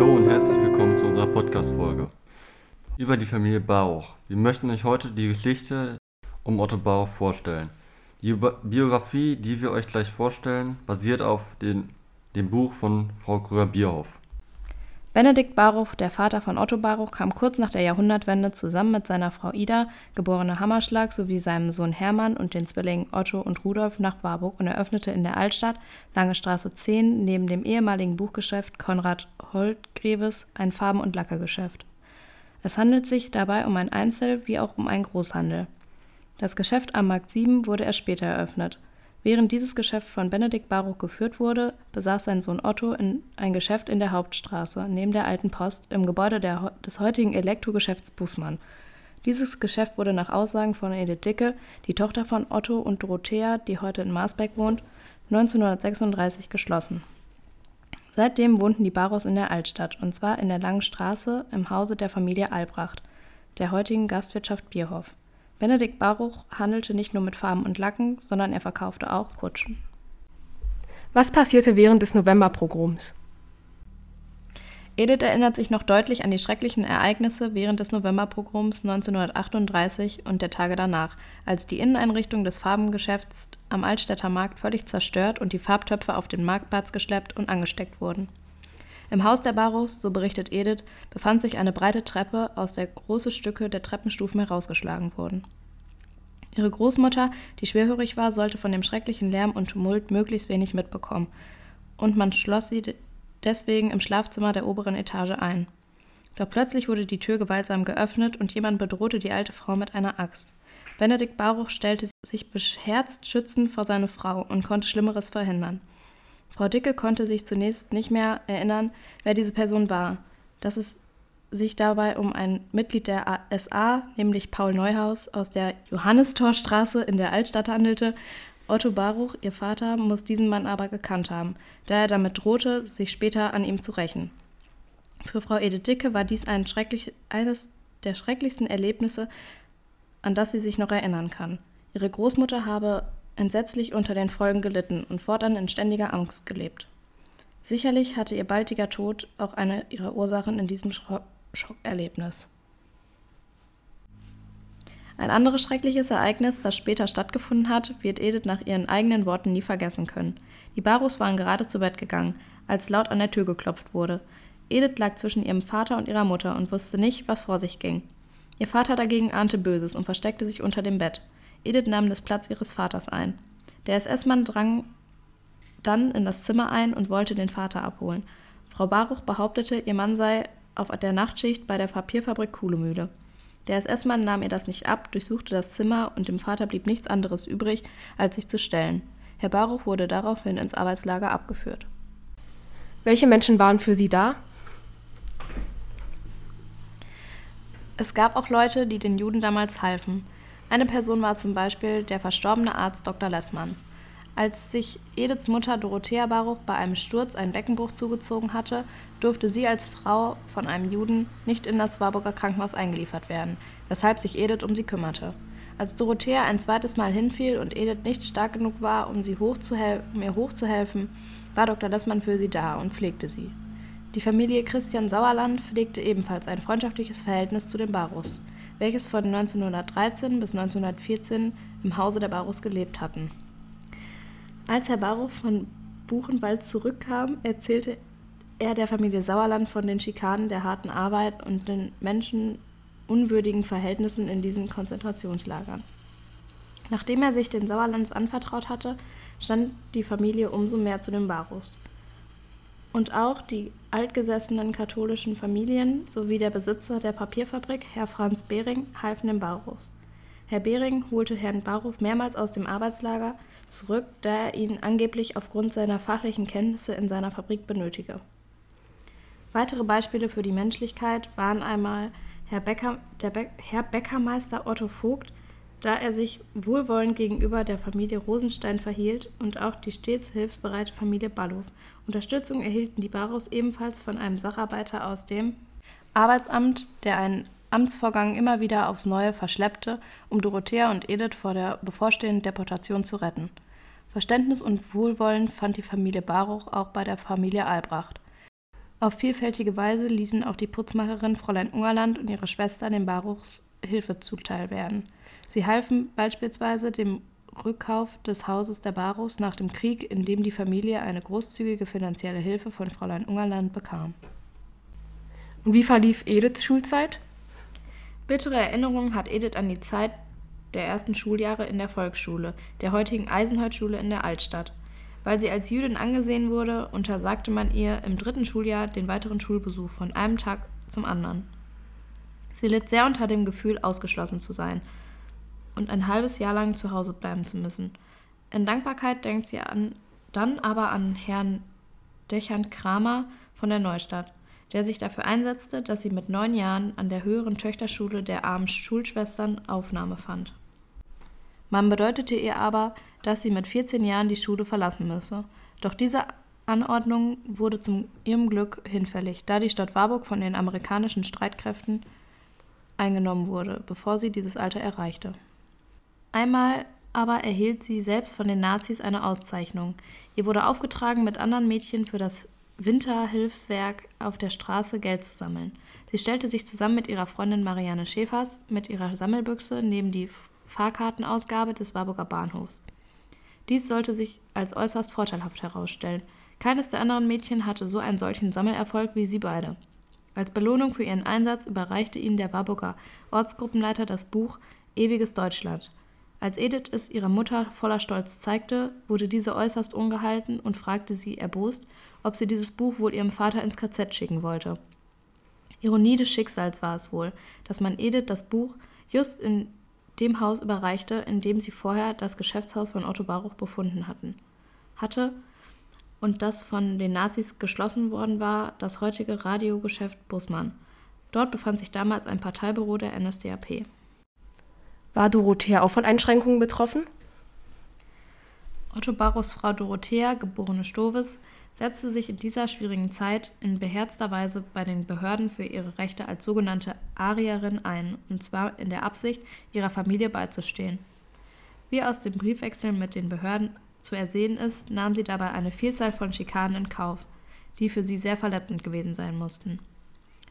Hallo und herzlich willkommen zu unserer Podcast-Folge über die Familie Baruch. Wir möchten euch heute die Geschichte um Otto Baruch vorstellen. Die Biografie, die wir euch gleich vorstellen, basiert auf den, dem Buch von Frau Krüger-Bierhoff. Benedikt Baruch, der Vater von Otto Baruch, kam kurz nach der Jahrhundertwende zusammen mit seiner Frau Ida, geborene Hammerschlag, sowie seinem Sohn Hermann und den Zwillingen Otto und Rudolf nach Warburg und eröffnete in der Altstadt, Lange Straße 10, neben dem ehemaligen Buchgeschäft Konrad Holtgreves ein Farben- und Lackergeschäft. Es handelt sich dabei um ein Einzel- wie auch um einen Großhandel. Das Geschäft am Markt 7 wurde erst später eröffnet. Während dieses Geschäft von Benedikt Baruch geführt wurde, besaß sein Sohn Otto ein Geschäft in der Hauptstraße, neben der Alten Post, im Gebäude der, des heutigen Elektrogeschäfts Bußmann. Dieses Geschäft wurde nach Aussagen von Edith Dicke, die Tochter von Otto und Dorothea, die heute in Marsbeck wohnt, 1936 geschlossen. Seitdem wohnten die Baros in der Altstadt, und zwar in der Langen Straße im Hause der Familie Albrecht, der heutigen Gastwirtschaft Bierhof. Benedikt Baruch handelte nicht nur mit Farben und Lacken, sondern er verkaufte auch Kutschen. Was passierte während des Novemberpogroms? Edith erinnert sich noch deutlich an die schrecklichen Ereignisse während des Novemberpogroms 1938 und der Tage danach, als die Inneneinrichtung des Farbengeschäfts am Altstädter Markt völlig zerstört und die Farbtöpfe auf den Marktplatz geschleppt und angesteckt wurden. Im Haus der Barrows, so berichtet Edith, befand sich eine breite Treppe, aus der große Stücke der Treppenstufen herausgeschlagen wurden. Ihre Großmutter, die schwerhörig war, sollte von dem schrecklichen Lärm und Tumult möglichst wenig mitbekommen, und man schloss sie deswegen im Schlafzimmer der oberen Etage ein. Doch plötzlich wurde die Tür gewaltsam geöffnet und jemand bedrohte die alte Frau mit einer Axt. Benedikt Baruch stellte sich beherzt schützend vor seine Frau und konnte Schlimmeres verhindern. Frau Dicke konnte sich zunächst nicht mehr erinnern, wer diese Person war. Dass es sich dabei um ein Mitglied der SA, nämlich Paul Neuhaus aus der Johannistorstraße in der Altstadt handelte. Otto Baruch, ihr Vater, muss diesen Mann aber gekannt haben, da er damit drohte, sich später an ihm zu rächen. Für Frau Edith Dicke war dies ein eines der schrecklichsten Erlebnisse, an das sie sich noch erinnern kann. Ihre Großmutter habe entsetzlich unter den Folgen gelitten und fortan in ständiger Angst gelebt. Sicherlich hatte ihr baldiger Tod auch eine ihrer Ursachen in diesem Schro Schockerlebnis. Ein anderes schreckliches Ereignis, das später stattgefunden hat, wird Edith nach ihren eigenen Worten nie vergessen können. Die Barus waren gerade zu Bett gegangen, als laut an der Tür geklopft wurde. Edith lag zwischen ihrem Vater und ihrer Mutter und wusste nicht, was vor sich ging. Ihr Vater dagegen ahnte Böses und versteckte sich unter dem Bett. Edith nahm das Platz ihres Vaters ein. Der SS-Mann drang dann in das Zimmer ein und wollte den Vater abholen. Frau Baruch behauptete, ihr Mann sei auf der Nachtschicht bei der Papierfabrik Kuhlemühle. Der SS-Mann nahm ihr das nicht ab, durchsuchte das Zimmer und dem Vater blieb nichts anderes übrig, als sich zu stellen. Herr Baruch wurde daraufhin ins Arbeitslager abgeführt. Welche Menschen waren für Sie da? Es gab auch Leute, die den Juden damals halfen. Eine Person war zum Beispiel der verstorbene Arzt Dr. Lessmann. Als sich Ediths Mutter Dorothea Baruch bei einem Sturz einen Beckenbruch zugezogen hatte, durfte sie als Frau von einem Juden nicht in das Warburger Krankenhaus eingeliefert werden, weshalb sich Edith um sie kümmerte. Als Dorothea ein zweites Mal hinfiel und Edith nicht stark genug war, um, sie um ihr hochzuhelfen, war Dr. Lessmann für sie da und pflegte sie. Die Familie Christian Sauerland pflegte ebenfalls ein freundschaftliches Verhältnis zu den Barus welches von 1913 bis 1914 im Hause der Barus gelebt hatten. Als Herr Baruch von Buchenwald zurückkam, erzählte er der Familie Sauerland von den Schikanen der harten Arbeit und den menschenunwürdigen Verhältnissen in diesen Konzentrationslagern. Nachdem er sich den Sauerlands anvertraut hatte, stand die Familie umso mehr zu den Barus. Und auch die altgesessenen katholischen Familien sowie der Besitzer der Papierfabrik, Herr Franz Behring, halfen den Barus. Herr Behring holte Herrn Baruch mehrmals aus dem Arbeitslager zurück, da er ihn angeblich aufgrund seiner fachlichen Kenntnisse in seiner Fabrik benötige. Weitere Beispiele für die Menschlichkeit waren einmal Herr, Becker, der Be Herr Bäckermeister Otto Vogt, da er sich wohlwollend gegenüber der Familie Rosenstein verhielt und auch die stets hilfsbereite Familie Ballow. Unterstützung erhielten die Barus ebenfalls von einem Sacharbeiter aus dem Arbeitsamt, der einen Amtsvorgang immer wieder aufs Neue verschleppte, um Dorothea und Edith vor der bevorstehenden Deportation zu retten. Verständnis und Wohlwollen fand die Familie Baruch auch bei der Familie Albrecht. Auf vielfältige Weise ließen auch die Putzmacherin Fräulein Ungerland und ihre Schwester den Baruchs Hilfe zuteil werden. Sie halfen beispielsweise dem Rückkauf des Hauses der Baruchs nach dem Krieg, in dem die Familie eine großzügige finanzielle Hilfe von Fräulein Ungerland bekam. Und wie verlief Ediths Schulzeit? Bittere Erinnerungen hat Edith an die Zeit der ersten Schuljahre in der Volksschule, der heutigen Eisenholzschule in der Altstadt. Weil sie als Jüdin angesehen wurde, untersagte man ihr im dritten Schuljahr den weiteren Schulbesuch von einem Tag zum anderen. Sie litt sehr unter dem Gefühl, ausgeschlossen zu sein und ein halbes Jahr lang zu Hause bleiben zu müssen. In Dankbarkeit denkt sie an, dann aber an Herrn Dechant Kramer von der Neustadt, der sich dafür einsetzte, dass sie mit neun Jahren an der höheren Töchterschule der armen Schulschwestern Aufnahme fand. Man bedeutete ihr aber, dass sie mit 14 Jahren die Schule verlassen müsse. Doch diese Anordnung wurde zu ihrem Glück hinfällig, da die Stadt Warburg von den amerikanischen Streitkräften eingenommen wurde, bevor sie dieses Alter erreichte. Einmal aber erhielt sie selbst von den Nazis eine Auszeichnung. Ihr wurde aufgetragen, mit anderen Mädchen für das Winterhilfswerk auf der Straße Geld zu sammeln. Sie stellte sich zusammen mit ihrer Freundin Marianne Schäfers mit ihrer Sammelbüchse neben die Fahrkartenausgabe des Warburger Bahnhofs. Dies sollte sich als äußerst vorteilhaft herausstellen. Keines der anderen Mädchen hatte so einen solchen Sammelerfolg wie sie beide. Als Belohnung für ihren Einsatz überreichte ihnen der Warburger Ortsgruppenleiter das Buch Ewiges Deutschland. Als Edith es ihrer Mutter voller Stolz zeigte, wurde diese äußerst ungehalten und fragte sie erbost, ob sie dieses Buch wohl ihrem Vater ins KZ schicken wollte. Ironie des Schicksals war es wohl, dass man Edith das Buch just in dem Haus überreichte, in dem sie vorher das Geschäftshaus von Otto Baruch befunden hatten, hatte und das von den Nazis geschlossen worden war, das heutige Radiogeschäft Bussmann. Dort befand sich damals ein Parteibüro der NSDAP. War Dorothea auch von Einschränkungen betroffen? Otto Baruchs Frau Dorothea, geborene Stoves, setzte sich in dieser schwierigen Zeit in beherzter Weise bei den Behörden für ihre Rechte als sogenannte Arierin ein, und zwar in der Absicht, ihrer Familie beizustehen. Wie aus dem Briefwechsel mit den Behörden zu ersehen ist, nahm sie dabei eine Vielzahl von Schikanen in Kauf, die für sie sehr verletzend gewesen sein mussten.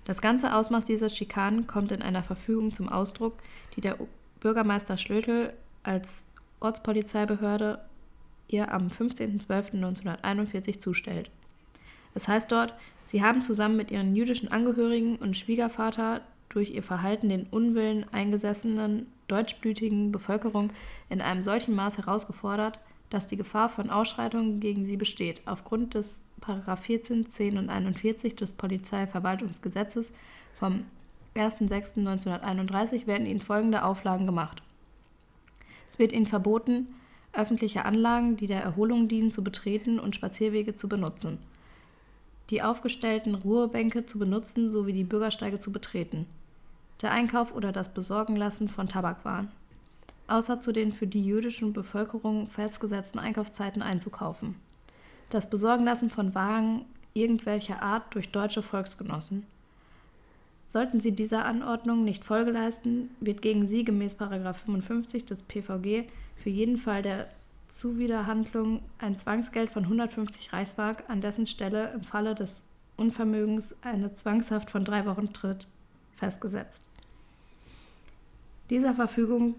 Das ganze Ausmaß dieser Schikanen kommt in einer Verfügung zum Ausdruck, die der Bürgermeister Schlötel als Ortspolizeibehörde ihr am 15.12.1941 zustellt. Es heißt dort, sie haben zusammen mit ihren jüdischen Angehörigen und Schwiegervater durch ihr Verhalten den Unwillen eingesessenen deutschblütigen Bevölkerung in einem solchen Maß herausgefordert, dass die Gefahr von Ausschreitungen gegen sie besteht. Aufgrund des 14, 10 und 41 des Polizeiverwaltungsgesetzes vom 1.6.1931 werden ihnen folgende Auflagen gemacht. Es wird ihnen verboten, öffentliche Anlagen, die der Erholung dienen, zu betreten und Spazierwege zu benutzen, die aufgestellten Ruhebänke zu benutzen sowie die Bürgersteige zu betreten, der Einkauf oder das Besorgenlassen von Tabakwaren, außer zu den für die jüdische Bevölkerung festgesetzten Einkaufszeiten einzukaufen, das Besorgenlassen von Wagen irgendwelcher Art durch deutsche Volksgenossen. Sollten sie dieser Anordnung nicht Folge leisten, wird gegen sie gemäß 55 des PVG für jeden Fall der Zuwiderhandlung ein Zwangsgeld von 150 Reichsmark, an dessen Stelle im Falle des Unvermögens eine Zwangshaft von drei Wochen tritt, festgesetzt. Dieser Verfügung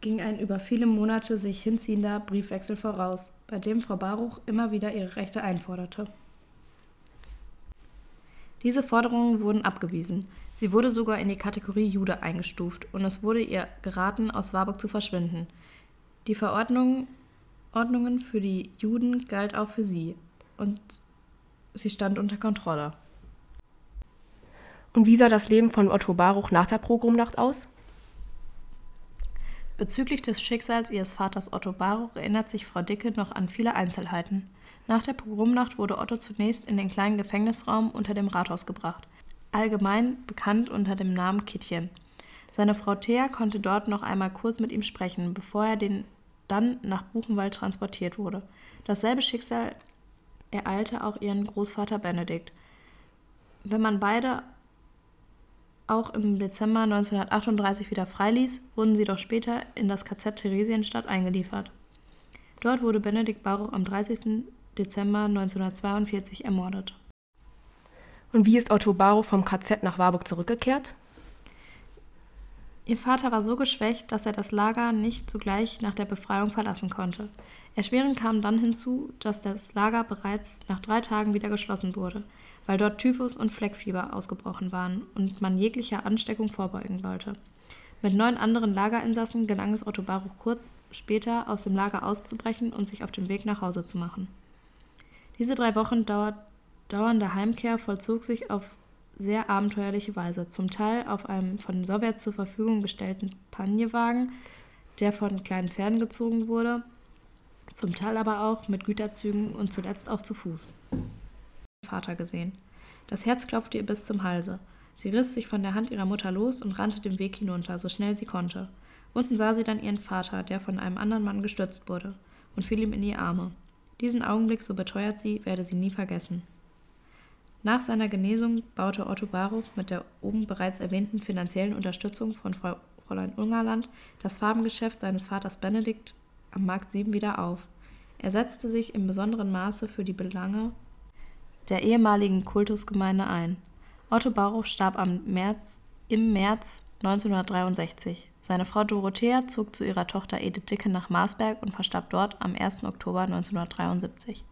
ging ein über viele Monate sich hinziehender Briefwechsel voraus, bei dem Frau Baruch immer wieder ihre Rechte einforderte. Diese Forderungen wurden abgewiesen. Sie wurde sogar in die Kategorie Jude eingestuft und es wurde ihr geraten, aus Warburg zu verschwinden – die Verordnung Ordnungen für die Juden galt auch für sie und sie stand unter Kontrolle. Und wie sah das Leben von Otto Baruch nach der Pogromnacht aus? Bezüglich des Schicksals ihres Vaters Otto Baruch erinnert sich Frau Dicke noch an viele Einzelheiten. Nach der Pogromnacht wurde Otto zunächst in den kleinen Gefängnisraum unter dem Rathaus gebracht, allgemein bekannt unter dem Namen Kittchen. Seine Frau Thea konnte dort noch einmal kurz mit ihm sprechen, bevor er den dann nach Buchenwald transportiert wurde. Dasselbe Schicksal ereilte auch ihren Großvater Benedikt. Wenn man beide auch im Dezember 1938 wieder freiließ, wurden sie doch später in das KZ Theresienstadt eingeliefert. Dort wurde Benedikt Baruch am 30. Dezember 1942 ermordet. Und wie ist Otto Baruch vom KZ nach Warburg zurückgekehrt? Ihr Vater war so geschwächt, dass er das Lager nicht sogleich nach der Befreiung verlassen konnte. Erschwerend kam dann hinzu, dass das Lager bereits nach drei Tagen wieder geschlossen wurde, weil dort Typhus und Fleckfieber ausgebrochen waren und man jeglicher Ansteckung vorbeugen wollte. Mit neun anderen Lagerinsassen gelang es Otto Baruch kurz später, aus dem Lager auszubrechen und sich auf den Weg nach Hause zu machen. Diese drei Wochen dauert, dauernde Heimkehr vollzog sich auf sehr abenteuerliche Weise, zum Teil auf einem von den Sowjets zur Verfügung gestellten Panjewagen, der von kleinen Pferden gezogen wurde, zum Teil aber auch mit Güterzügen und zuletzt auch zu Fuß. Vater gesehen. Das Herz klopfte ihr bis zum Halse. Sie riss sich von der Hand ihrer Mutter los und rannte den Weg hinunter, so schnell sie konnte. Unten sah sie dann ihren Vater, der von einem anderen Mann gestürzt wurde, und fiel ihm in die Arme. Diesen Augenblick, so beteuert sie, werde sie nie vergessen. Nach seiner Genesung baute Otto Baruch mit der oben bereits erwähnten finanziellen Unterstützung von Frau Fräulein Ungerland das Farbengeschäft seines Vaters Benedikt am Markt 7 wieder auf. Er setzte sich in besonderem Maße für die Belange der ehemaligen Kultusgemeinde ein. Otto Baruch starb am März, im März 1963. Seine Frau Dorothea zog zu ihrer Tochter Edith Dicke nach Marsberg und verstarb dort am 1. Oktober 1973.